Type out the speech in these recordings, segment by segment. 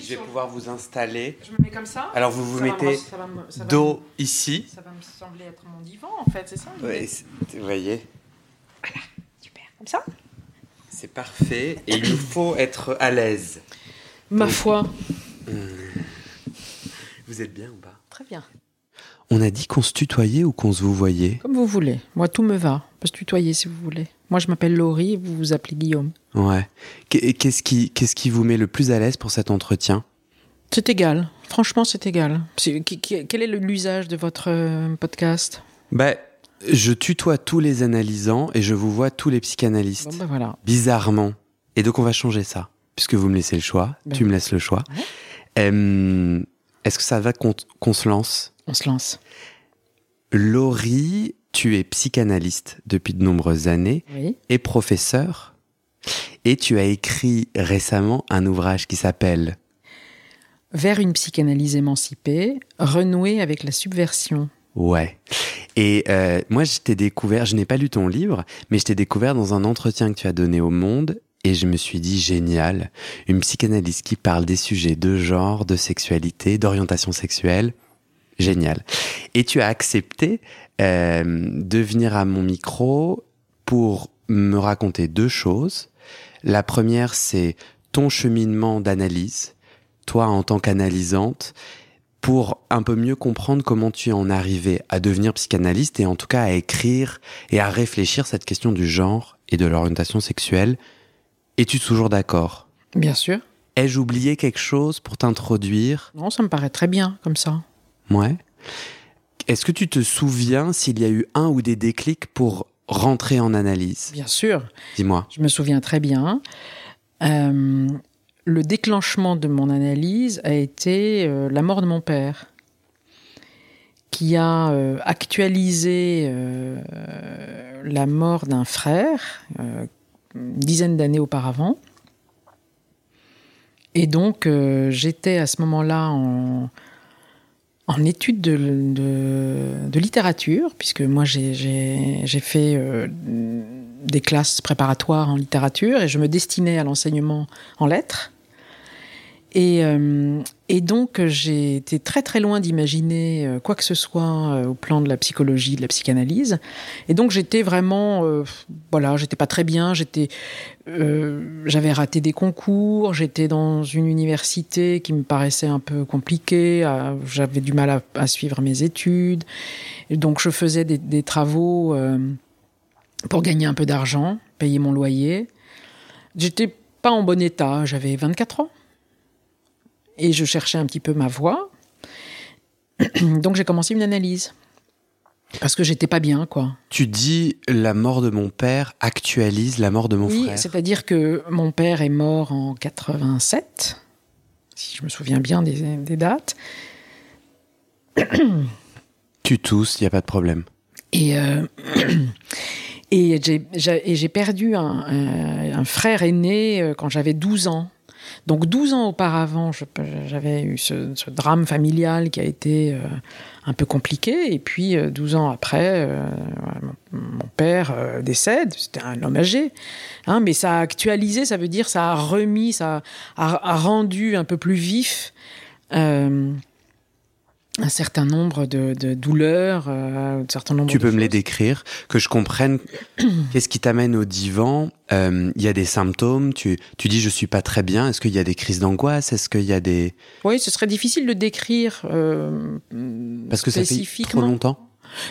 Je vais pouvoir vous installer. Je me mets comme ça. Alors vous vous Ça va mettez me- ça va me- ça va dos ici. Ça va me sembler être mon divan en fait, c'est ça Ouais, vous voyez, Super. Comme ça c'est parfait et il nous faut être à l'aise. Ma foi. Vous êtes bien ou pas? Très bien. On a dit qu'on se tutoyait ou qu'on se vous voyait? Comme vous voulez. Moi, tout me va. Peut se tutoyer si vous voulez. Moi, je m'appelle Laurie et vous vous appelez Guillaume. Ouais. Qu'est- Qu'est-ce qui, qu'est-ce qui vous met le plus à l'aise pour cet entretien? C'est égal. Franchement, c'est égal. Quel est l'usage de votre euh, podcast? Bah, je tutoie tous les analysants et je vous vois tous les psychanalystes. Bon, ben voilà. Bizarrement. Et donc on va changer ça. Puisque vous me laissez le choix, Ben tu me laisses le choix. Ouais. Euh, Est-ce que ça va qu'on qu'on se lance? On se lance. Laurie, tu es psychanalyste depuis de nombreuses années Oui. et professeur. Et tu as écrit récemment un ouvrage qui s'appelle Vers une psychanalyse émancipée, renouer avec la subversion. Ouais. Et euh, moi, je t'ai découvert, je n'ai pas lu ton livre, mais je t'ai découvert dans un entretien que tu as donné au Monde, et je me suis dit, génial, une psychanalyste qui parle des sujets de genre, de sexualité, d'orientation sexuelle, génial. Et tu as accepté euh, de venir à mon micro pour me raconter deux choses. La première, c'est ton cheminement d'analyse, toi en tant qu'analysante, pour un peu mieux comprendre comment tu en es arrivé à devenir psychanalyste et en tout cas à écrire et à réfléchir cette question du genre et de l'orientation sexuelle. Es-tu toujours d'accord? Bien sûr. Ai-je oublié quelque chose pour t'introduire? Non, ça me paraît très bien comme ça. Ouais. Est-ce que tu te souviens s'il y a eu un ou des déclics pour rentrer en analyse? Bien sûr. Dis-moi. Je me souviens très bien. Euh, le déclenchement de mon analyse a été euh, la mort de mon père, qui a euh, actualisé la mort d'un frère une dizaine d'années auparavant. Et donc, j'étais à ce moment-là en, en études de, de- littérature, puisque moi j'ai fait euh, des classes préparatoires en littérature et je me destinais à l'enseignement en lettres. Et, euh, et donc j'ai été très très loin d'imaginer euh, quoi que ce soit euh, au plan de la psychologie, de la psychanalyse. Et donc j'étais vraiment, euh, voilà, j'étais pas très bien. J'étais, euh, j'avais raté des concours. J'étais dans une université qui me paraissait un peu compliquée. à- J'avais du mal à, suivre mes études. Donc je faisais des, des travaux. euh, pour gagner un peu d'argent, payer mon loyer. J'étais pas en bon état, j'avais 24 ans. Et je cherchais un petit peu ma voie. Donc j'ai commencé une analyse. Parce que j'étais pas bien, quoi. Tu dis la mort de mon père actualise la mort de mon oui, frère. c'est-à-dire que mon père est mort en 87, si je me souviens bien des, des dates. Tu tousses, il n'y a pas de problème. Et, euh, et j'ai- perdu un, un- un frère aîné euh, quand j'avais 12 ans. Donc 12 ans auparavant, j'avais eu ce, drame familial qui a été euh, un peu compliqué. Et puis euh, 12 ans après, euh, mon, père euh, décède. C'était un homme âgé. Hein, mais ça a actualisé, ça veut dire ça a remis, ça a, rendu un peu plus vif euh, un certain nombre de, douleurs, euh, un certain nombre Tu peux me les décrire, que je comprenne qu'est-ce qui t'amène au divan. Euh, il y a des symptômes, tu, tu dis je suis pas très bien. Est-ce qu'il y a des crises d'angoisse Est-ce qu'il y a des... Oui, ce serait difficile de décrire euh, Parce que ça fait trop longtemps?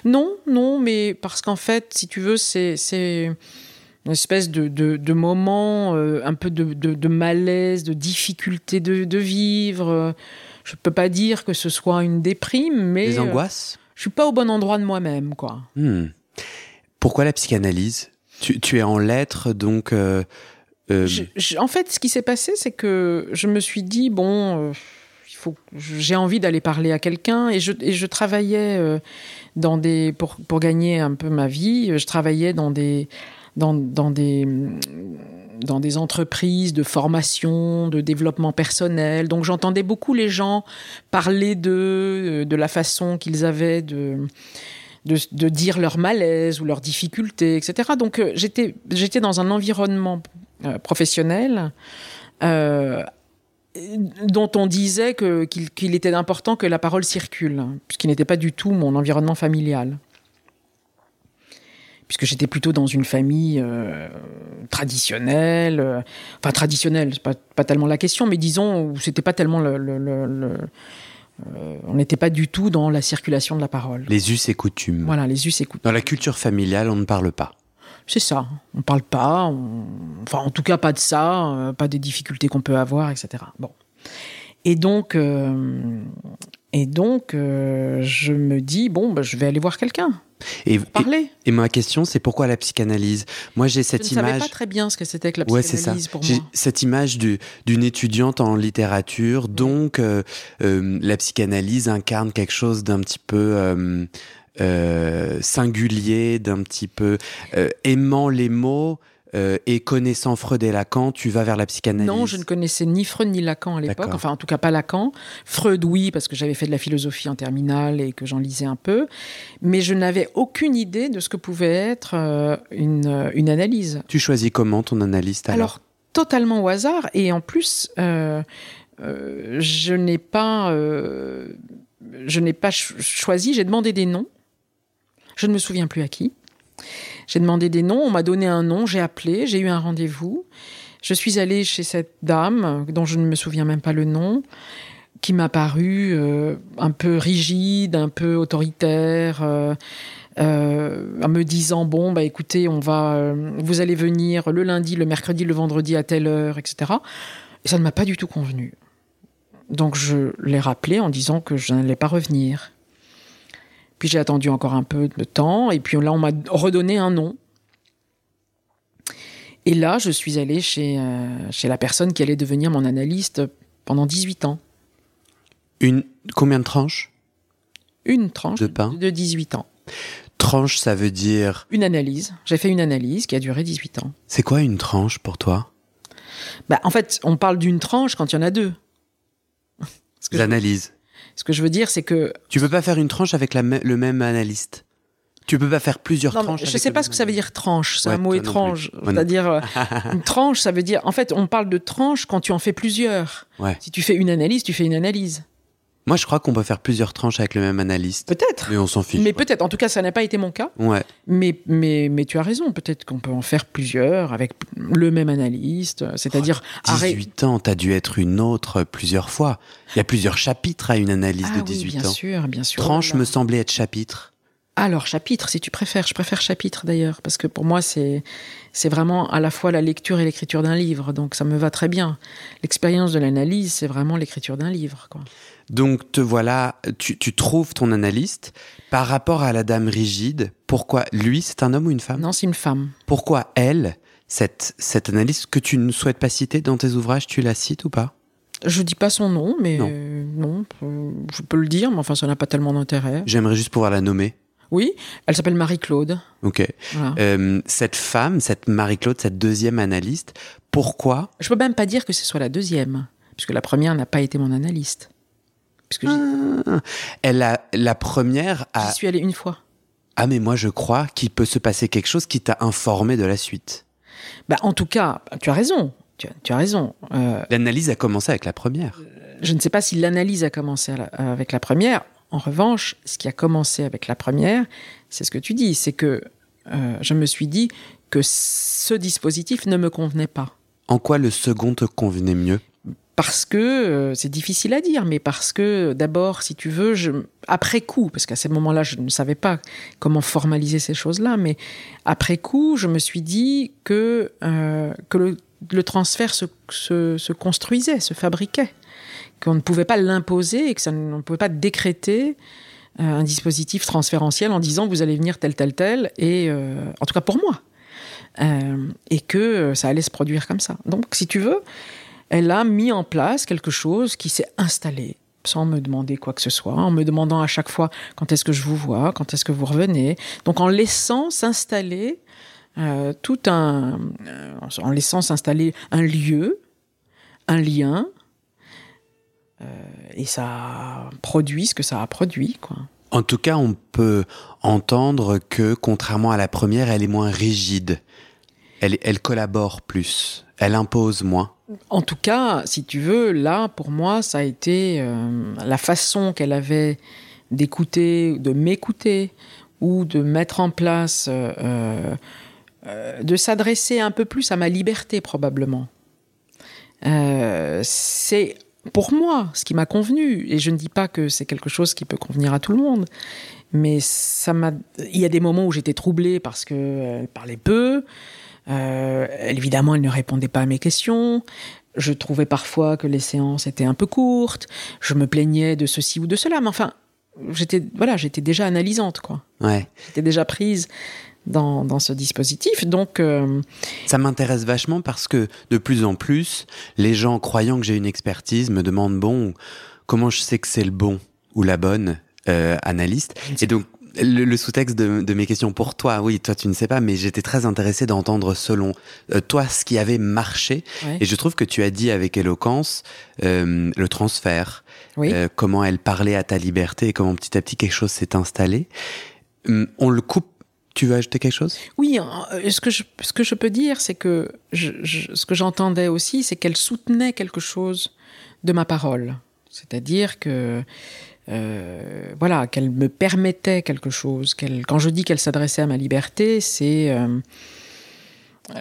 Non, non, mais parce qu'en fait, si tu veux, c'est une espèce de, de, moment, un peu de, de, malaise, de difficulté de, vivre je peux pas dire que ce soit une déprime, mais. Des euh, angoisses? Je suis pas au bon endroit de moi-même, quoi. Hmm. Pourquoi la psychanalyse? Tu, es en lettres, donc. Euh, euh, en fait, ce qui s'est passé, c'est que je me suis dit, bon, il faut, j'ai envie d'aller parler à quelqu'un, et je, et je travaillais dans des, pour, pour gagner un peu ma vie, je travaillais dans des, dans, des entreprises de formation, de développement personnel. Donc j'entendais beaucoup les gens parler de, euh, de la façon qu'ils avaient de, de, dire leur malaise ou leurs difficultés, etc. Donc euh, j'étais, j'étais dans un environnement euh, professionnel dont on disait que, qu'il, était important que la parole circule, puisqu'il n'était pas du tout mon environnement familial puisque j'étais plutôt dans une famille euh, traditionnelle, euh, enfin traditionnelle, c'est pas, pas tellement la question, mais disons où c'était pas tellement le, euh, on n'était pas du tout dans la circulation de la parole. Les us et coutumes. Voilà, les us et coutumes. Dans la culture familiale, on ne parle pas. C'est ça. On ne parle pas. Enfin, en tout cas, pas de ça, pas des difficultés qu'on peut avoir, etc. Bon. Et donc, et donc, je me dis bon, bah, je vais aller voir quelqu'un. Et, parler. Et, ma question, c'est pourquoi la psychanalyse? Moi, j'ai cette image. Je ne savais pas très bien ce que c'était que la psychanalyse pour moi. J'ai cette image d'une étudiante en littérature, donc euh, euh, la psychanalyse incarne quelque chose d'un petit peu euh, singulier, d'un petit peu aimant les mots. Euh, et connaissant Freud et Lacan, tu vas vers la psychanalyse Non, je ne connaissais ni Freud ni Lacan à l'époque. Enfin, en tout cas, pas Lacan. Freud, oui, parce que j'avais fait de la philosophie en terminale et que j'en lisais un peu. Mais je n'avais aucune idée de ce que pouvait être euh, une, euh, une, analyse. Tu choisis comment ton analyste alors, alors totalement au hasard. Et en plus, je n'ai pas, je n'ai pas choisi. J'ai demandé des noms. Je ne me souviens plus à qui. J'ai demandé des noms, on m'a donné un nom, j'ai appelé, j'ai eu un rendez-vous. Je suis allée chez cette dame, dont je ne me souviens même pas le nom, qui m'a paru euh, un peu rigide, un peu autoritaire, euh, euh, en me disant bon bah écoutez, on va, vous allez venir le lundi, le mercredi, le vendredi à telle heure, etc. Et ça ne m'a pas du tout convenu. Donc je l'ai rappelé en disant que je n'allais pas revenir. Puis j'ai attendu encore un peu de temps, et puis là, on m'a redonné un nom. Et là, je suis allée chez, euh, chez la personne qui allait devenir mon analyste pendant 18 ans. Une, combien de tranches? Une tranche de, pain. de 18 ans. Tranche, ça veut dire Une analyse. J'ai fait une analyse qui a duré 18 ans. C'est quoi une tranche pour toi? Bah, En fait, on parle d'une tranche quand il y en a deux. L'analyse. Ce que je veux dire, c'est que. Tu peux pas faire une tranche avec le même analyste. Tu peux pas faire plusieurs tranches. Je sais pas ce que ça veut dire tranche. C'est un mot étrange. C'est-à-dire euh, une tranche, ça veut dire. En fait, on parle de tranche quand tu en fais plusieurs. Si tu fais une analyse, tu fais une analyse. Moi, je crois qu'on peut faire plusieurs tranches avec le même analyste. Peut-être. Mais on s'en fiche. Mais peut-être. En tout cas, ça n'a pas été mon cas. Ouais. Mais, mais, mais tu as raison. Peut-être qu'on peut en faire plusieurs avec le même analyste. C'est-à-dire. 18 ans, tu as dû être une autre plusieurs fois. Il y a plusieurs chapitres à une analyse ah de 18 oui, bien sûr, bien sûr. Tranche me semblait être chapitre. Alors, chapitre, si tu préfères. Je préfère chapitre d'ailleurs, parce que pour moi, c'est, c'est vraiment à la fois la lecture et l'écriture d'un livre. Donc, ça me va très bien. L'expérience de l'analyse, c'est vraiment l'écriture d'un livre. Quoi. Donc, te voilà, tu, tu, trouves ton analyste. Par rapport à la dame rigide, pourquoi lui, c'est un homme ou une femme? Non, c'est une femme. Pourquoi elle, cette, cette analyste que tu ne souhaites pas citer dans tes ouvrages, tu la cites ou pas? Je dis pas son nom, mais non. non, je peux le dire, mais enfin, ça n'a pas tellement d'intérêt. J'aimerais juste pouvoir la nommer. Oui, elle s'appelle Marie-Claude. Ok. Euh, cette femme, cette Marie-Claude, cette deuxième analyste, pourquoi? Je peux même pas dire que ce soit la deuxième, puisque la première n'a pas été mon analyste. Puisque ah, elle a la première a. J'y suis allée une fois. Ah mais moi je crois qu'il peut se passer quelque chose qui t'a informé de la suite. Bah en tout cas, tu as raison. Tu as, raison. Euh, l'analyse a commencé avec la première. Je ne sais pas si l'analyse a commencé avec la première en revanche, ce qui a commencé avec la première, c'est ce que tu dis, c'est que euh, je me suis dit que ce dispositif ne me convenait pas. En quoi le second te convenait mieux? Parce que euh, c'est difficile à dire, mais parce que d'abord, si tu veux, je, après coup, parce qu'à ce moment-là, je ne savais pas comment formaliser ces choses-là, mais après coup, je me suis dit que, euh, que le, le, transfert se, se, se, construisait, se fabriquait, qu'on ne pouvait pas l'imposer et que ça, ne pouvait pas décréter euh, un dispositif transférentiel en disant vous allez venir tel, tel, tel, et euh, en tout cas pour moi, euh, et que ça allait se produire comme ça. Donc, si tu veux, elle a mis en place quelque chose qui s'est installé sans me demander quoi que ce soit, en me demandant à chaque fois quand est-ce que je vous vois, quand est-ce que vous revenez? Donc en laissant s'installer euh, tout un, euh, en laissant s'installer un lieu, un lien, euh, et ça produit ce que ça a produit, quoi. En tout cas, on peut entendre que, contrairement à la première, elle est moins rigide. Elle, collabore plus. Elle impose moins. En tout cas, si tu veux, là, pour moi, ça a été euh, la façon qu'elle avait d'écouter, de m'écouter, ou de mettre en place, euh, euh, de s'adresser un peu plus à ma liberté, probablement. C'est pour moi ce qui m'a convenu, et je ne dis pas que c'est quelque chose qui peut convenir à tout le monde, mais ça m'a. Il y a des moments où j'étais troublée parce qu'elle parlait peu. Euh, évidemment, elle ne répondait pas à mes questions. Je trouvais parfois que les séances étaient un peu courtes. Je me plaignais de ceci ou de cela. Mais enfin, j'étais voilà, j'étais déjà analysante, quoi. Ouais. J'étais déjà prise dans, dans ce dispositif. Donc, euh... ça m'intéresse vachement parce que de plus en plus, les gens croyant que j'ai une expertise me demandent bon, comment je sais que c'est le bon ou la bonne euh, analyste? Et donc le, le sous-texte de, de, mes questions pour toi, oui, toi tu ne sais pas, mais j'étais très intéressé d'entendre selon euh, toi ce qui avait marché. Ouais. Et je trouve que tu as dit avec éloquence euh, le transfert, oui. euh, comment elle parlait à ta liberté et comment petit à petit quelque chose s'est installé. Hum, on le coupe. Tu veux ajouter quelque chose? Oui, euh, ce que je, ce que je peux dire, c'est que je, je, ce que j'entendais aussi, c'est qu'elle soutenait quelque chose de ma parole. C'est-à-dire que euh, voilà, qu'elle me permettait quelque chose. Quand je dis qu'elle s'adressait à ma liberté, c'est euh,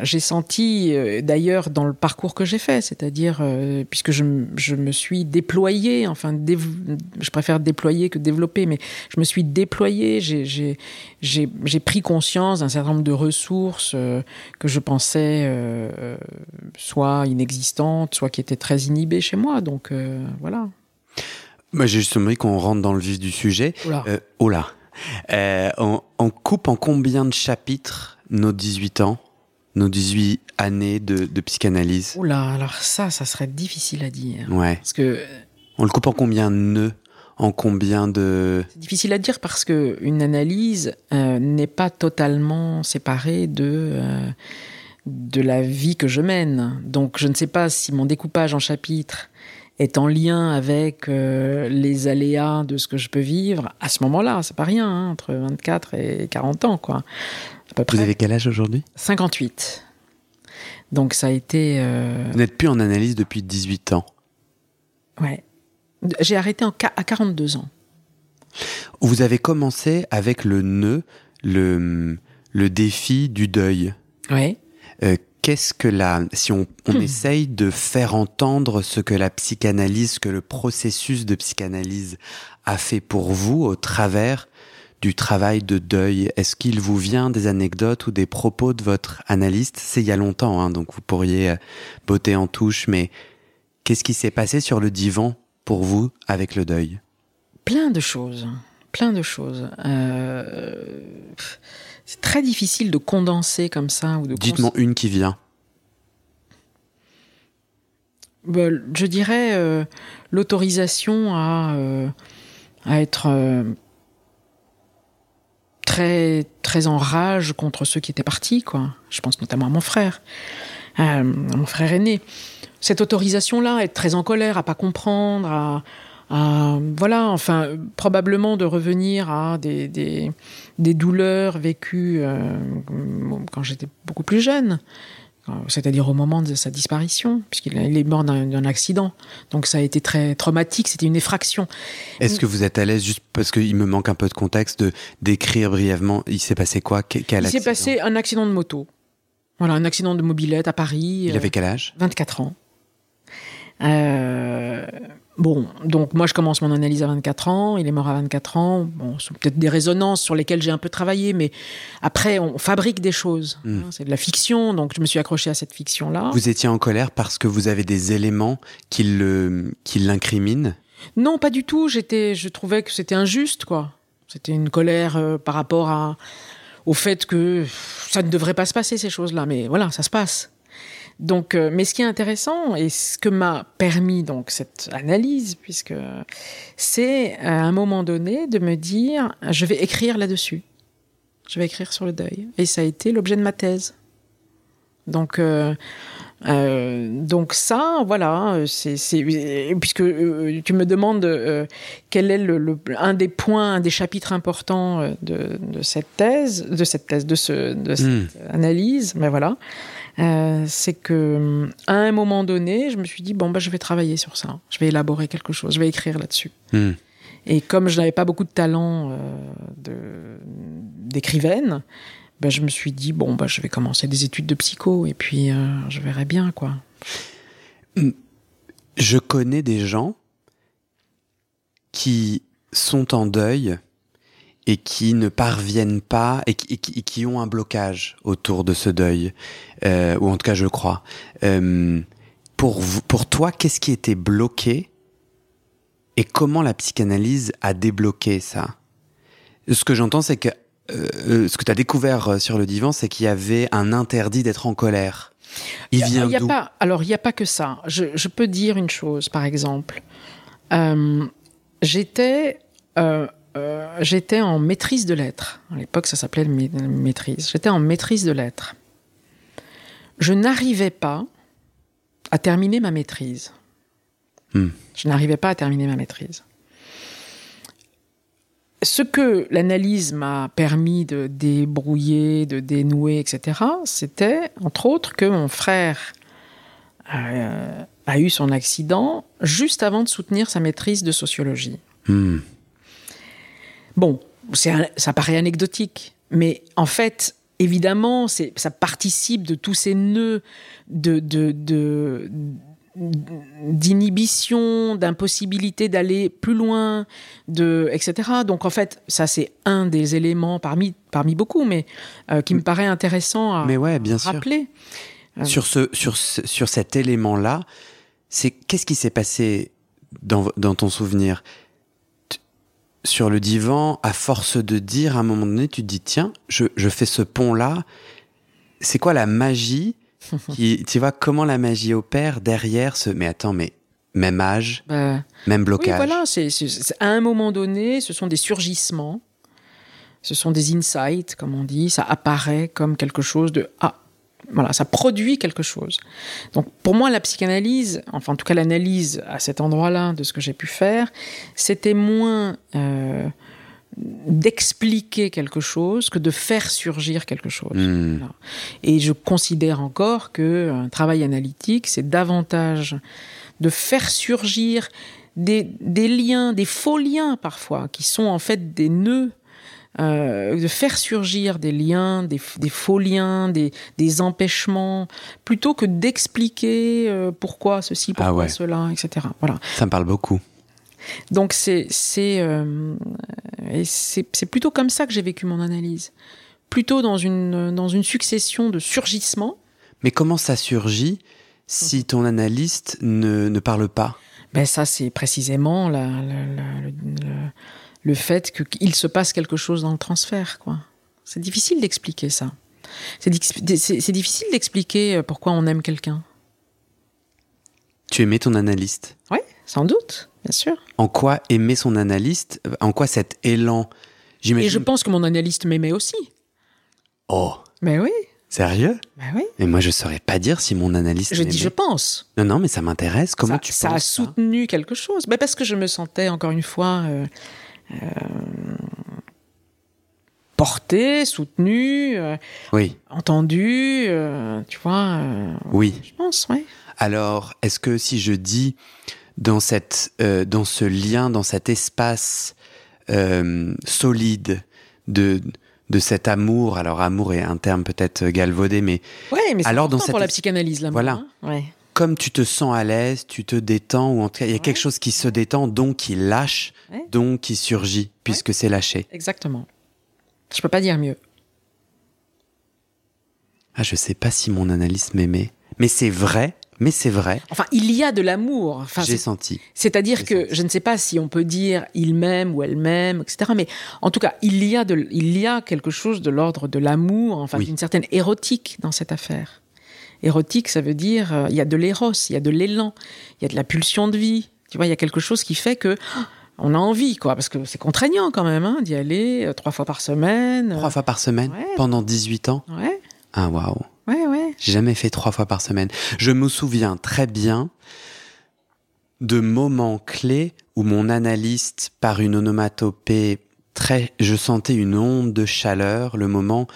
j'ai senti euh, d'ailleurs dans le parcours que j'ai fait, c'est-à-dire puisque je, je, me suis déployée, enfin je préfère déployer que développer, mais je me suis déployée, j'ai pris conscience d'un certain nombre de ressources que je pensais soit inexistantes, soit qui étaient très inhibées chez moi. Donc voilà. Moi, j'ai juste envie qu'on rentre dans le vif du sujet. Là. Euh, oh là. Euh, on, on, coupe en combien de chapitres nos 18 ans, nos 18 années de, de psychanalyse? Là, alors ça, ça serait difficile à dire. Ouais. Parce que. On le coupe en combien de nœuds en combien de... C'est difficile à dire parce que une analyse euh, n'est pas totalement séparée de, euh, de la vie que je mène. Donc je ne sais pas si mon découpage en chapitres est en lien avec euh, les aléas de ce que je peux vivre à ce moment-là. C'est pas rien, hein, entre 24 et 40 ans, quoi. À peu près. Vous avez quel âge aujourd'hui? 58. Donc ça a été. Euh... Vous n'êtes plus en analyse depuis 18 ans. Ouais. J'ai arrêté en à 42 ans. Vous avez commencé avec le nœud, le, le défi du deuil. Oui. Euh, Qu'est-ce que la, si on, on essaye de faire entendre ce que la psychanalyse, que le processus de psychanalyse a fait pour vous au travers du travail de deuil, est-ce qu'il vous vient des anecdotes ou des propos de votre analyste? C'est il y a longtemps, hein, donc vous pourriez euh, botter en touche, mais qu'est-ce qui s'est passé sur le divan pour vous avec le deuil? Plein de choses, plein de choses. Euh, c'est très difficile de condenser comme ça ou de. Dites-moi une qui vient. Ben, je dirais euh, l'autorisation à, euh, à être euh, très très en rage contre ceux qui étaient partis, quoi. Je pense notamment à mon frère, à mon frère aîné. Cette autorisation-là, être très en colère, à pas comprendre, à, à voilà, enfin, probablement de revenir à des, des, des douleurs vécues euh, quand j'étais beaucoup plus jeune, c'est-à-dire au moment de sa disparition, puisqu'il est mort d'un accident. Donc ça a été très traumatique, c'était une effraction. Est-ce que vous êtes à l'aise, juste parce qu'il me manque un peu de contexte, de décrire brièvement, il s'est passé quoi? Il s'est passé un accident de moto. Voilà, un accident de mobilette à Paris. Il avait quel âge? 24 ans. Euh, Bon, donc moi je commence mon analyse à 24 ans, il est mort à 24 ans. Bon, c'est peut-être des résonances sur lesquelles j'ai un peu travaillé, mais après on fabrique des choses. Hmm. Hein, c'est de la fiction, donc je me suis accroché à cette fiction-là. Vous étiez en colère parce que vous avez des éléments qui l'incriminent? Non, pas du tout. J'étais, je trouvais que c'était injuste, quoi. C'était une colère euh, par rapport à, au fait que ça ne devrait pas se passer ces choses-là, mais voilà, ça se passe. Donc, euh, mais ce qui est intéressant et ce que m'a permis donc cette analyse, puisque c'est à un moment donné de me dire, je vais écrire là-dessus, je vais écrire sur le deuil, et ça a été l'objet de ma thèse. Donc, euh, euh, donc ça, voilà, c'est puisque tu me demandes quel est le, un des points, un des chapitres importants de, de cette thèse, de cette thèse, de, ce, de cette hmm. analyse, mais ben voilà. Euh, c'est que à un moment donné, je me suis dit bon bah je vais travailler sur ça, je vais élaborer quelque chose, je vais écrire là-dessus. Hmm. Et comme je n'avais pas beaucoup de talent euh, d'écrivaine, bah, je me suis dit bon bah je vais commencer des études de psycho et puis euh, je verrai bien quoi. Hmm. Je connais des gens qui sont en deuil et qui ne parviennent pas et qui, ont un blocage autour de ce deuil, euh, ou en tout cas je crois. Euh, pour, pour toi, qu'est-ce qui était bloqué et comment la psychanalyse a débloqué ça? Ce que j'entends, c'est que euh, ce que tu as découvert sur le divan, c'est qu'il y avait un interdit d'être en colère. Il vient d'où? Alors, il n'y a pas que ça. Je, je, peux dire une chose, par exemple. J'étais euh, j'étais en maîtrise de lettres. À l'époque, ça s'appelait maîtrise. J'étais en maîtrise de lettres. Je n'arrivais pas à terminer ma maîtrise. Hmm. Je n'arrivais pas à terminer ma maîtrise. Ce que l'analyse m'a permis de débrouiller, de dénouer, etc., c'était, entre autres, que mon frère euh, a eu son accident juste avant de soutenir sa maîtrise de sociologie. Hmm. Bon, ça paraît anecdotique, mais en fait, évidemment, ça participe de tous ces nœuds de, d'inhibition, d'impossibilité d'aller plus loin, de, etc. Donc en fait, ça c'est un des éléments parmi, parmi beaucoup, mais euh, qui me paraît intéressant à, mais ouais, bien rappeler. Euh. Sur, ce, sur, sur cet élément-là, c'est qu'est-ce qui s'est passé dans, dans ton souvenir? Sur le divan, à force de dire, à un moment donné, tu te dis, tiens, je, fais ce pont-là. C'est quoi la magie qui, Tu vois comment la magie opère derrière ce... Mais attends, mais même âge, bah, même blocage. Oui, voilà, c'est, à un moment donné, ce sont des surgissements, ce sont des insights, comme on dit, ça apparaît comme quelque chose de ah, voilà, ça produit quelque chose. Donc pour moi, la psychanalyse, enfin en tout cas l'analyse à cet endroit-là de ce que j'ai pu faire, c'était moins euh, d'expliquer quelque chose que de faire surgir quelque chose. Hmm. Et je considère encore que un travail analytique, c'est davantage de faire surgir des, des liens, des faux liens parfois, qui sont en fait des nœuds euh, de faire surgir des liens, des, faux liens, des, empêchements, plutôt que d'expliquer euh, pourquoi ceci, ah pourquoi cela, etc. Voilà. Ça me parle beaucoup. Donc c'est c'est euh, c'est plutôt comme ça que j'ai vécu mon analyse, plutôt dans une dans une succession de surgissements. Mais comment ça surgit si ton analyste ne, ne parle pas? Ben ça c'est précisément la, la, le fait qu'il se passe quelque chose dans le transfert. quoi. C'est difficile d'expliquer ça. C'est difficile d'expliquer euh, pourquoi on aime quelqu'un. Tu aimais ton analyste? Oui, sans doute, bien sûr. En quoi aimer son analyste En quoi cet élan? Et je pense que mon analyste m'aimait aussi. Oh Mais oui Sérieux? Ben oui. Et moi, je saurais pas dire si mon analyste. Je dis, je pense. Non, non, mais ça m'intéresse. Comment tu ça penses Ça? a soutenu quelque chose. Ben parce que je me sentais, encore une fois, euh, porté, soutenu, euh, Oui, entendu, euh, tu vois. euh, oui. je pense, ouais. Alors, est-ce que si je dis dans, cette, euh, dans ce lien, dans cet espace euh, solide de, de cet amour, alors amour est un terme peut-être galvaudé, mais Ouais, mais c'est Alors, dans pour la psychanalyse, là. Voilà. hein. Ouais. Comme tu te sens à l'aise, tu te détends, ou en tout cas, il y a Ouais. quelque chose qui se détend, donc qui lâche, Ouais. donc qui surgit, puisque c'est lâché. Exactement. Je peux pas dire mieux. Ah, je sais pas si mon analyse m'aimait, mais c'est vrai, mais c'est vrai, Enfin, il y a de l'amour. Enfin, j'ai senti. C'est-à-dire que senti. je ne sais pas si on peut dire il m'aime ou elle m'aime, etc. Mais en tout cas, il y a, de, il y a quelque chose de l'ordre de l'amour, enfin Oui. d'une certaine érotique dans cette affaire. Érotique, ça veut dire euh, il y a de l'éros, il y a de l'élan, il y a de la pulsion de vie. Tu vois, il y a quelque chose qui fait que ah, on a envie, quoi, parce que c'est contraignant quand même hein, d'y aller euh, trois fois par semaine. Trois fois par semaine, Ouais. pendant 18 ans. Ouais, Ah, waouh. ouais, ouais. J'ai jamais fait trois fois par semaine. Je me souviens très bien de moments clés où mon analyste, par une onomatopée très, je sentais une onde de chaleur, le moment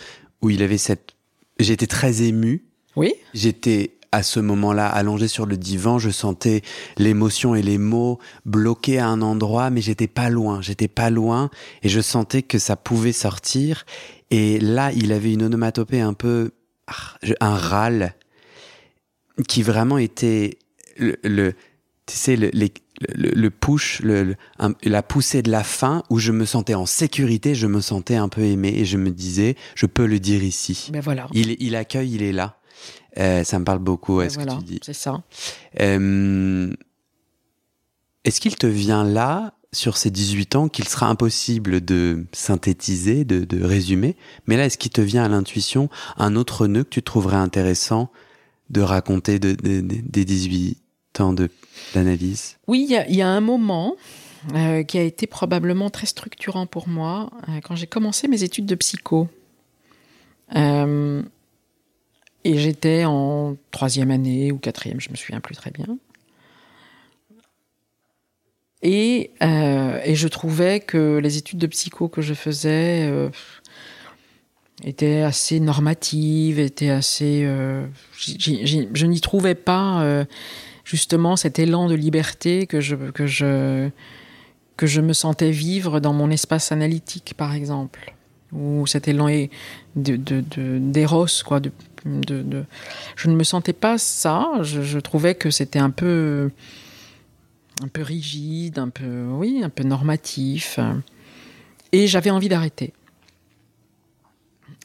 où il avait cette, j'étais très ému. Oui, J'étais à ce moment-là allongé sur le divan, je sentais l'émotion et les mots bloqués à un endroit, mais j'étais pas loin, j'étais pas loin, et je sentais que ça pouvait sortir. Et là, il avait une onomatopée un peu, ah, un râle, qui vraiment était le, le- tu sais, le, les- le, le push, le, le- un- la poussée de la fin, où je me sentais en sécurité, je me sentais un peu aimé, et je me disais, je peux le dire ici. ben voilà. Il, il accueille, il est là. Euh, ça me parle beaucoup, est-ce voilà, que tu dis. c'est ça. Euh, est-ce qu'il te vient là, sur ces 18 ans, qu'il sera impossible de synthétiser, de, de résumer? Mais là, est-ce qu'il te vient à l'intuition un autre nœud que tu trouverais intéressant de raconter de, de- de- des 18 ans d'analyse? Oui, il y a- il y, a un moment euh, qui a été probablement très structurant pour moi quand j'ai commencé mes études de psycho. Euh, et j'étais en troisième année ou quatrième, je me souviens plus très bien. Et, euh, je trouvais que les études de psycho que je faisais euh, étaient assez normatives, étaient assez. euh, je n'y trouvais pas justement cet élan de liberté que je, que je, que je me sentais vivre dans mon espace analytique, par exemple. Ou cet élan é- de, d'éros, quoi. De, Je ne me sentais pas ça. Je, je trouvais que c'était un peu, un peu rigide, un peu, oui, un peu normatif. Et j'avais envie d'arrêter.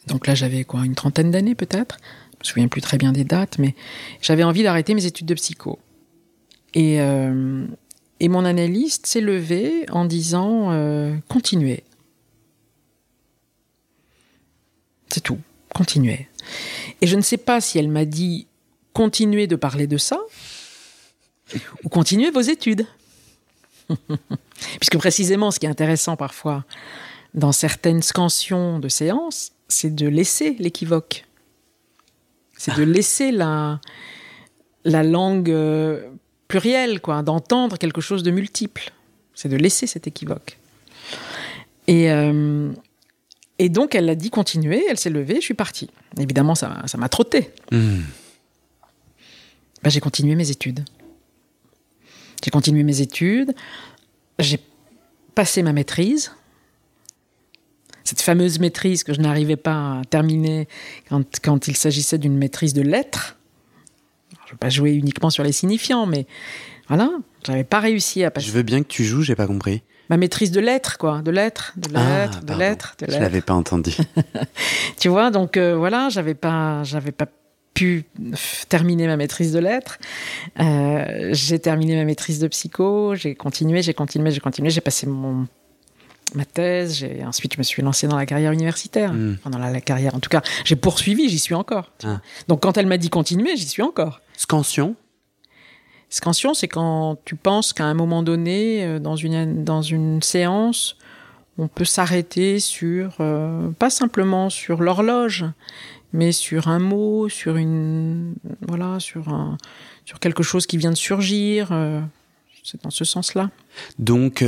Donc là, j'avais quoi, une trentaine d'années peut-être. Je me souviens plus très bien des dates, mais j'avais envie d'arrêter mes études de psycho. Et, euh, et mon analyste s'est levé en disant euh, continuez. C'est tout, continuez. Et je ne sais pas si elle m'a dit continuez de parler de ça ou continuez vos études. Puisque précisément, ce qui est intéressant parfois dans certaines scansions de séances, c'est de laisser l'équivoque. C'est de laisser la, la langue euh, plurielle, quoi, d'entendre quelque chose de multiple. C'est de laisser cet équivoque. Et, euh, et donc, elle a dit continuer, elle s'est levée, je suis partie. Évidemment, ça ça m'a trotté. Ben, j'ai continué mes études. J'ai continué mes études. J'ai passé ma maîtrise. Cette fameuse maîtrise que je n'arrivais pas à terminer quand, quand il s'agissait d'une maîtrise de lettres. Alors, je ne vais pas jouer uniquement sur les signifiants, mais voilà, j'avais pas réussi à passer Je veux bien que tu joues, j'ai pas compris. Ma maîtrise de lettres, quoi, de lettres, de Ah, lettres, de lettres, de Je lettres. l'avais pas entendu. Tu vois, donc euh, voilà, j'avais pas, j'avais pas pu terminer ma maîtrise de lettres. Euh, j'ai terminé ma maîtrise de psycho. J'ai continué, j'ai continué, j'ai continué. J'ai passé mon ma thèse. J'ai ensuite je me suis lancé dans la carrière universitaire. Mm. Enfin, dans la, la carrière, en tout cas, j'ai poursuivi. J'y suis encore. Ah. Donc quand elle m'a dit continuer, j'y suis encore. Scansion? Scansion, c'est quand tu penses qu'à un moment donné, euh, dans une, dans une séance, on peut s'arrêter sur, euh, pas simplement sur l'horloge, mais sur un mot, sur une, voilà, sur un, sur quelque chose qui vient de surgir. euh, c'est dans ce sens-là. Donc,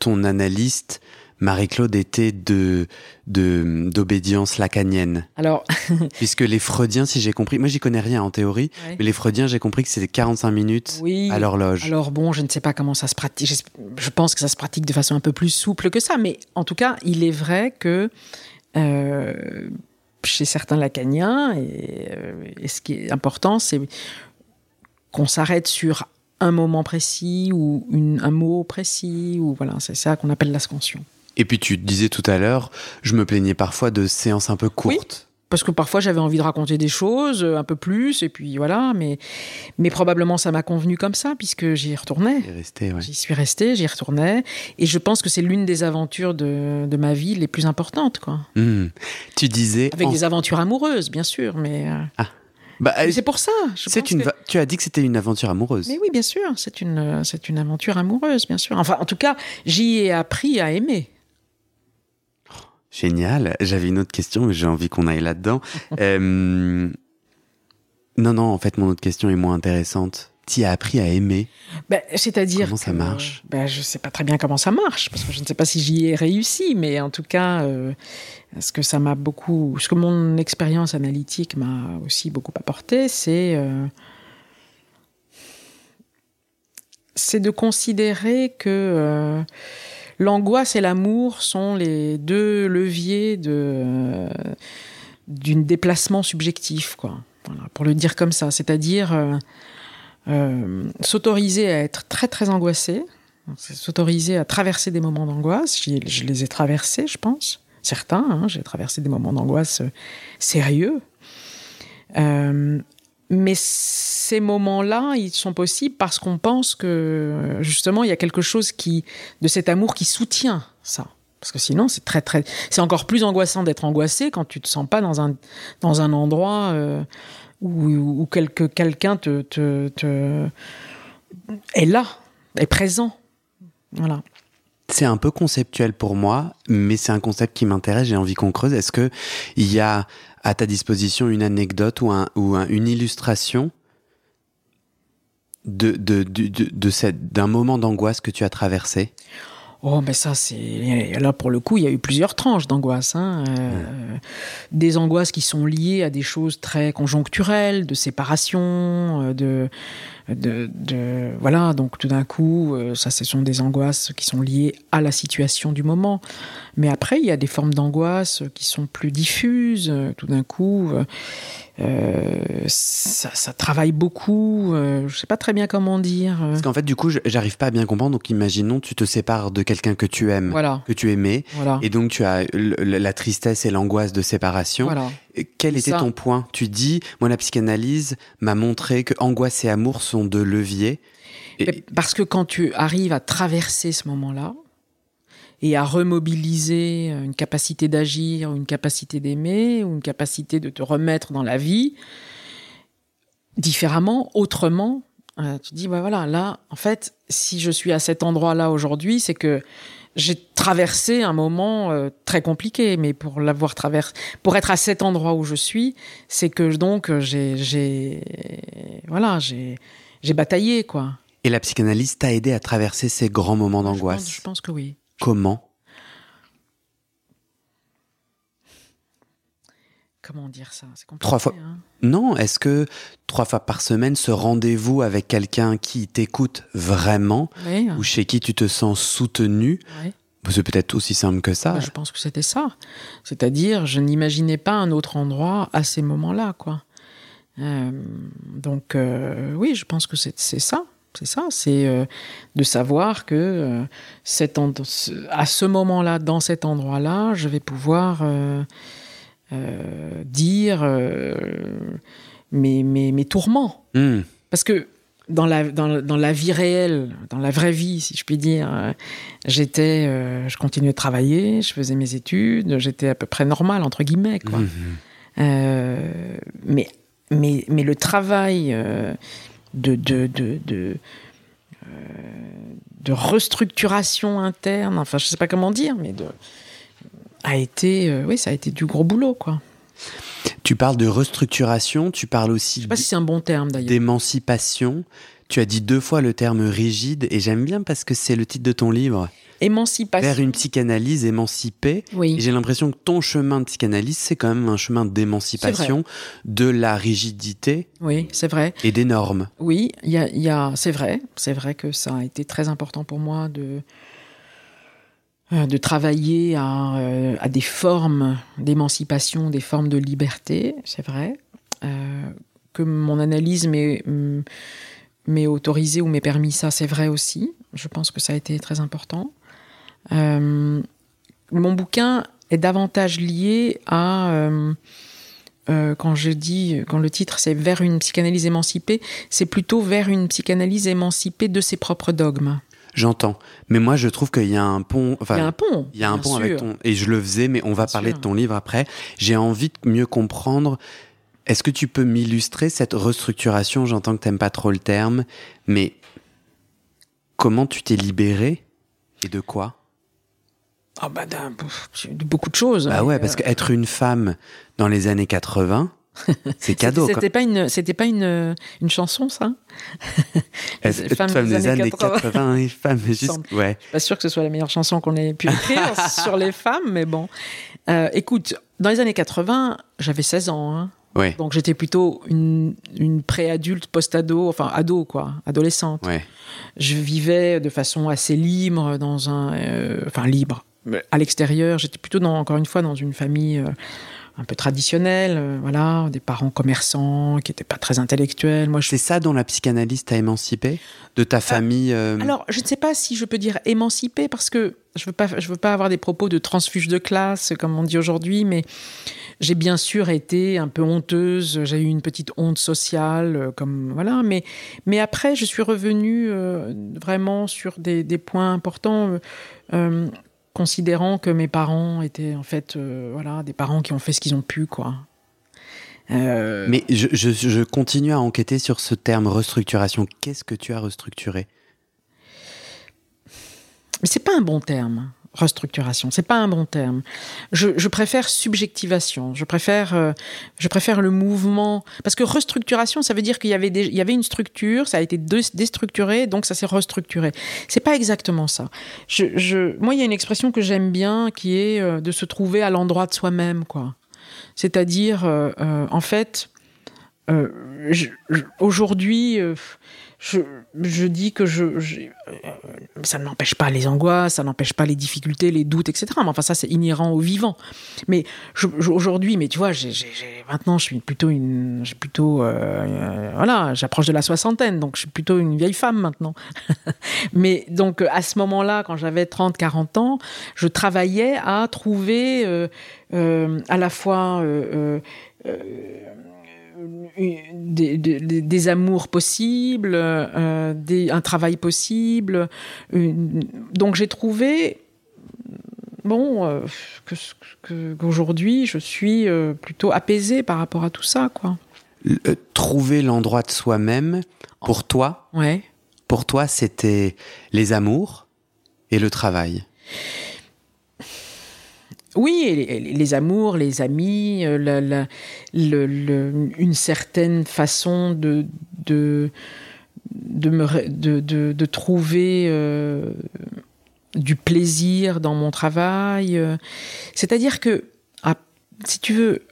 ton analyste Marie-Claude était de d'obédience lacanienne. Alors, puisque les Freudiens, si j'ai compris, moi j'y connais rien en théorie, mais les Freudiens, j'ai compris que c'était 45 minutes à l'horloge. Alors bon, je ne sais pas comment ça se pratique. Je, pense que ça se pratique de façon un peu plus souple que ça, mais en tout cas, il est vrai que euh, chez certains lacaniens, euh, et ce qui est important, c'est qu'on s'arrête sur un moment précis ou un mot précis, ou voilà, c'est ça qu'on appelle l'ascension. Et puis tu disais tout à l'heure, je me plaignais parfois de séances un peu courtes. parce que parfois j'avais envie de raconter des choses euh, un peu plus, et puis voilà, mais, mais probablement ça m'a convenu comme ça, puisque j'y retournais. J'y suis resté, j'y retournais, et je pense que c'est l'une des aventures de, de, ma vie les plus importantes. Quoi. Hmm. Tu disais... Avec des aventures amoureuses, bien sûr, mais... Euh, ah. Bah, c'est pour ça. C'est une. Tu as dit que c'était une aventure amoureuse. Mais oui, bien sûr, c'est une, c'est une aventure amoureuse, bien sûr. Enfin, en tout cas, j'y ai appris à aimer. Génial. J'avais une autre question, mais j'ai envie qu'on aille là-dedans. Euh, non, non, en fait, mon autre question est moins intéressante. Tu as appris à aimer? Ben, C'est-à-dire. Comment ça marche? ben, Je ne sais pas très bien comment ça marche, parce que je ne sais pas si j'y ai réussi, mais en tout cas, euh, ce que ça m'a beaucoup. Ce que mon expérience analytique m'a aussi beaucoup apporté, c'est. Euh, c'est de considérer que l'angoisse et l'amour sont les deux leviers de d'une déplacement subjectif, quoi. pour le dire comme ça, c'est-à-dire euh, euh, s'autoriser à être très très angoissé, s'autoriser à traverser des moments d'angoisse. Je les ai traversés, je pense, certains. Hein, j'ai traversé des moments d'angoisse euh, sérieux. Mais ces moments-là, ils sont possibles parce qu'on pense que justement, il y a quelque chose qui, de cet amour qui soutient ça. Parce que sinon, c'est très, très, c'est encore plus angoissant d'être angoissé quand tu te sens pas dans un, dans un endroit euh, où, où quelqu'un te, te, te, est là, est présent. Voilà. C'est un peu conceptuel pour moi, mais c'est un concept qui m'intéresse. J'ai envie qu'on creuse. Est-ce que il y a à ta disposition une anecdote ou, un, ou une illustration de, de, de, de, d'un moment d'angoisse que tu as traversé? Oh, mais ça, c'est. Là, pour le coup, il y a eu plusieurs tranches d'angoisse. Hein. Euh, des angoisses qui sont liées à des choses très conjoncturelles, de séparation, euh, de. De, de, voilà, donc tout d'un coup, euh, ça, ce sont des angoisses qui sont liées à la situation du moment. Mais après, il y a des formes d'angoisse qui sont plus diffuses. Tout d'un coup, euh, ça, ça, travaille beaucoup. Euh, je sais pas très bien comment dire. Parce qu'en fait, du coup, j'arrive pas à bien comprendre. Donc, imaginons, tu te sépares de quelqu'un que tu aimes, que tu aimais, et donc tu as la tristesse et l'angoisse de séparation. Voilà. Quel était ton point? Tu dis, moi, la psychanalyse m'a montré que angoisse et amour sont deux leviers. Parce que quand tu arrives à traverser ce moment-là, et à remobiliser une capacité d'agir, une capacité d'aimer, ou une capacité de te remettre dans la vie différemment, autrement. Euh, tu te dis, bah voilà, là, en fait, si je suis à cet endroit-là aujourd'hui, c'est que j'ai traversé un moment euh, très compliqué, mais pour l'avoir traversé, pour être à cet endroit où je suis, c'est que donc j'ai, j'ai, voilà, j'ai, j'ai bataillé, quoi. Et la psychanalyse t'a aidé à traverser ces grands moments d'angoisse. je pense que oui. Comment Comment dire ça? C'est Trois fois. Hein. non, est-ce que trois fois par semaine, ce rendez-vous avec quelqu'un qui t'écoute vraiment ou chez qui tu te sens soutenu C'est peut-être aussi simple que ça. Bah, je pense que c'était ça. C'est-à-dire, je n'imaginais pas un autre endroit à ces moments-là, quoi. Euh, donc, euh, oui, je pense que c'est ça. C'est ça, c'est euh, de savoir que euh, à ce moment-là, dans cet endroit-là, je vais pouvoir euh, dire mes, mes, tourments. Hmm. Parce que dans la, dans, la vie réelle, dans la vraie vie, si je puis dire, j'étais, je continuais de travailler, je faisais mes études, j'étais à peu près normal, entre guillemets. Quoi. Hmm. mais, mais, mais le travail de, de, de, de, euh, de restructuration interne, enfin je sais pas comment dire, mais de, a été, euh, oui, ça a été du gros boulot, quoi. Tu parles de restructuration, tu parles aussi. Je sais pas si c'est un bon terme d'ailleurs. D'émancipation. Tu as dit deux fois le terme rigide et j'aime bien parce que c'est le titre de ton livre. émancipation. Vers une psychanalyse émancipée. Oui. J'ai l'impression que ton chemin de psychanalyse, c'est quand même un chemin d'émancipation de la rigidité Oui, c'est vrai. et des normes. Oui, y a, il y a- c'est vrai. C'est vrai que ça a été très important pour moi de, de travailler à, euh, à des formes d'émancipation, des formes de liberté. C'est vrai. Euh, que mon analyse m'ait autorisé ou m'ait permis ça, c'est vrai aussi. Je pense que ça a été très important. Euh, mon bouquin est davantage lié à euh, euh, quand je dis, quand le titre c'est vers une psychanalyse émancipée, c'est plutôt vers une psychanalyse émancipée de ses propres dogmes. J'entends. Mais moi, je trouve qu'il y a un pont. Enfin, Il y a un pont. il y a un pont avec ton. Et je le faisais, mais on va Bien parler sûr. de ton livre après. J'ai envie de mieux comprendre. Est-ce que tu peux m'illustrer cette restructuration? J'entends que t'aimes pas trop le terme, mais comment tu t'es libéré et de quoi? Ah bah d'un- pff, de beaucoup de choses. Bah ouais, Euh, parce qu'être une femme dans les années 80, c'est cadeau. C'était pas une, c'était pas une, une chanson ça? Les femmes femme des des années années 80, 80, et femmes juste. Ouais. Pas sûr que ce soit la meilleure chanson qu'on ait pu écrire sur les femmes, mais bon. Euh, écoute, dans les années 80, j'avais 16 ans. hein. Ouais. Donc j'étais plutôt une, une pré-adulte, post-ado, enfin ado quoi, adolescente. Ouais. Je vivais de façon assez libre dans un, euh, enfin libre à l'extérieur. J'étais plutôt dans, encore une fois dans une famille euh, un peu traditionnelle, euh, voilà, des parents commerçants qui n'étaient pas très intellectuels. Moi, je C'est ça dont la psychanalyse t'a émancipé De ta famille euh, alors, je ne sais pas si je peux dire émancipée parce que je veux pas, je veux pas avoir des propos de transfuge de classe comme on dit aujourd'hui, mais j'ai bien sûr été un peu honteuse. J'ai eu une petite honte sociale, euh, comme voilà. Mais mais après, je suis revenue euh, vraiment sur des, des points importants. Considérant que mes parents étaient en fait euh, voilà des parents qui ont fait ce qu'ils ont pu quoi Euh, Mais je, je- je continue à enquêter sur ce terme restructuration. Qu'est-ce que tu as restructuré? Mais c'est pas un bon terme. Restructuration, c'est pas un bon terme. Je, préfère subjectivation. Je préfère, euh, je préfère le mouvement parce que restructuration, ça veut dire qu'il y avait il y avait une structure, ça a été dé- déstructuré, donc ça s'est restructuré. C'est pas exactement ça. Je, moi, il y a une expression que j'aime bien qui est euh, de se trouver à l'endroit de soi-même, quoi. C'est-à-dire, euh, en fait, aujourd'hui, euh, je, je dis que je, je- euh, ça n'empêche pas les angoisses, ça n'empêche pas les difficultés, les doutes, etc. Mais enfin, ça, c'est inhérent au vivant. Mais je- aujourd'hui, mais tu vois, j'ai, j'ai- maintenant, je suis plutôt une, j'ai plutôt, euh, euh, voilà, j'approche de la soixantaine, donc je suis plutôt une vieille femme maintenant. mais donc, à ce moment-là, quand j'avais 30, 40 ans, je travaillais à trouver euh, euh, à la fois euh, euh, euh, des, des- des- des amours possibles, euh, des, un travail possible. une- donc j'ai trouvé, bon, euh, que, que- qu'aujourd'hui je suis euh, plutôt apaisée par rapport à tout ça, quoi. Le- Trouver l'endroit de soi-même, pour toi, Ouais. pour toi, c'était les amours et le travail. Oui, les, amours, les amis, euh, une certaine façon de, de, de, me, trouver euh, du plaisir dans mon travail. euh. C'est-à-dire que, ah, si tu veux,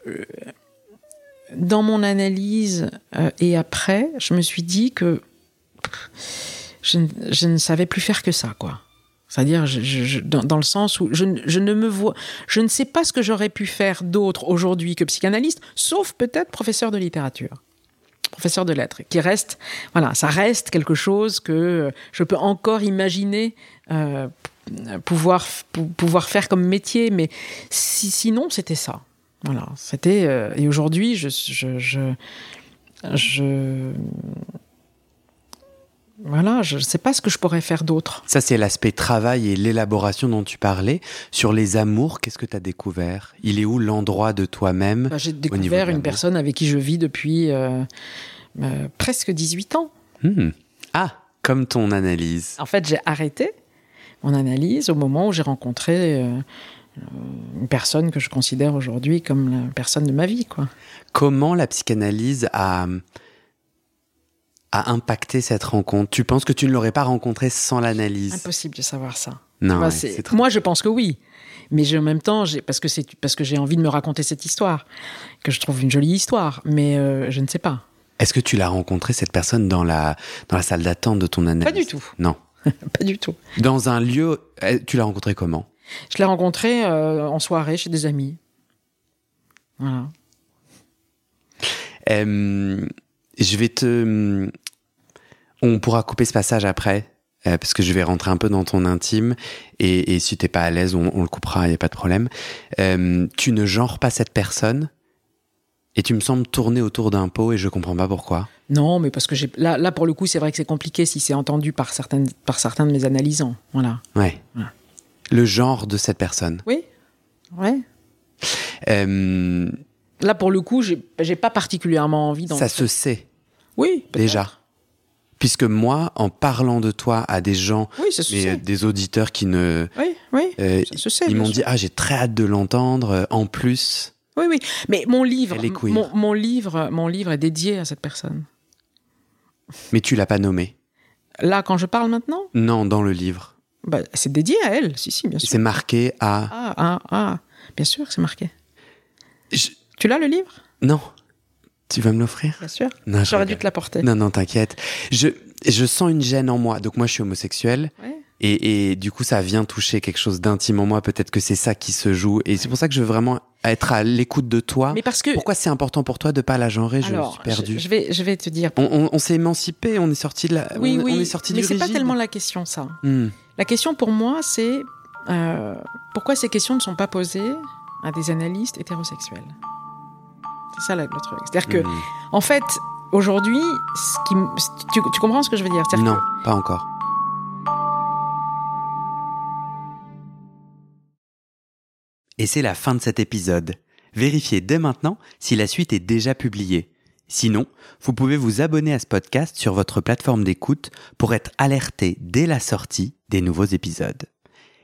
dans mon analyse et après, je me suis dit que je ne savais plus faire que ça, quoi. C'est-à-dire, dans, le sens où je, ne- me vois, je ne sais pas ce que j'aurais pu faire d'autre aujourd'hui que psychanalyste, sauf peut-être professeur de littérature, professeur de lettres, qui reste, voilà, ça reste quelque chose que je peux encore imaginer euh, pouvoir pou- pouvoir faire comme métier, mais si, sinon c'était ça. Voilà, c'était euh, et aujourd'hui je, je je voilà, je ne sais pas ce que je pourrais faire d'autre. Ça, c'est l'aspect travail et l'élaboration dont tu parlais. Sur les amours, qu'est-ce que tu as découvert? Il est où l'endroit de toi-même? Bah, J'ai découvert une personne avec qui je vis depuis euh, euh, presque 18 ans. Hmm. Ah, comme ton analyse. En fait, j'ai arrêté mon analyse au moment où j'ai rencontré euh, une personne que je considère aujourd'hui comme la personne de ma vie. Quoi. Comment la psychanalyse a, a impacté cette rencontre Tu penses que tu ne l'aurais pas rencontrée sans l'analyse? Impossible de savoir ça. Non, ouais, trop- Moi, je pense que oui. Mais en même temps, j'ai- parce que c'est parce que j'ai envie de me raconter cette histoire, que je trouve une jolie histoire, mais euh, je ne sais pas. Est-ce que tu l'as rencontré, cette personne, dans la, dans la salle d'attente de ton analyse? Pas du tout. Non. Pas du tout. Dans un lieu, eh, tu l'as rencontré comment? Je l'ai rencontré euh, en soirée chez des amis. Voilà. Euh, je vais te. On pourra couper ce passage après, euh, parce que je vais rentrer un peu dans ton intime. Et, et si t'es pas à l'aise, on, on le coupera, il n'y a pas de problème. Euh, tu ne genres pas cette personne. Et tu me sembles tourner autour d'un pot et je comprends pas pourquoi. Non, mais parce que j'ai là, là pour le coup, c'est vrai que c'est compliqué si c'est entendu par certaines par certains de mes analysants. Voilà. Ouais. Le genre de cette personne. Oui. Ouais. Euh, Là pour le coup, j'ai pas particulièrement envie d'en. ça se sait Oui. déjà. Puisque moi, en parlant de toi à des gens, Oui, mais, euh, des auditeurs qui ne, Oui, oui. euh, se sait. ils m'ont dit ah j'ai très hâte de l'entendre. euh, En plus, Oui, oui. Mais mon livre, mon, mon livre, mon livre est dédié à cette personne. mais tu l'as pas nommé. Là, quand je parle maintenant, Non, dans le livre, bah, c'est dédié à elle. Si, si, bien sûr. c'est marqué à. Ah, ah, ah. Bien sûr, c'est marqué. Je- Tu l'as le livre? Non, tu vas me l'offrir? Bien sûr. Je J'aurais dû te l'apporter. Non, non, t'inquiète. Je, je sens une gêne en moi. Donc moi, je suis homosexuel. Ouais. Et, et du coup, ça vient toucher quelque chose d'intime en moi. Peut-être que c'est ça qui se joue. Et c'est pour ça que je veux vraiment être à l'écoute de toi. Mais parce que. Pourquoi c'est important pour toi de pas la genrer? Je alors, suis perdu. Je, je vais, je vais te dire. On, on- on s'est émancipé, on est sorti de la. oui, on, oui. on est sorti mais c'est pas tellement la question, ça. Hmm. La question pour moi, c'est euh, pourquoi ces questions ne sont pas posées à des analystes hétérosexuels? C'est ça le truc. C'est-à-dire que, Hmm. en fait, aujourd'hui, tu, tu comprends ce que je veux dire? Non, que- pas encore. Et c'est la fin de cet épisode. Vérifiez dès maintenant si la suite est déjà publiée. Sinon, vous pouvez vous abonner à ce podcast sur votre plateforme d'écoute pour être alerté dès la sortie des nouveaux épisodes.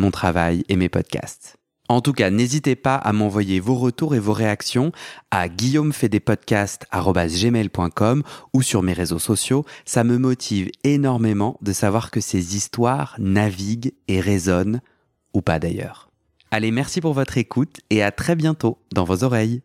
mon travail et mes podcasts. En tout cas, n'hésitez pas à m'envoyer vos retours et vos réactions à guillaumefedepodcast.gmail.com ou sur mes réseaux sociaux. Ça me motive énormément de savoir que ces histoires naviguent et résonnent, ou pas d'ailleurs. Allez, merci pour votre écoute et à très bientôt dans vos oreilles.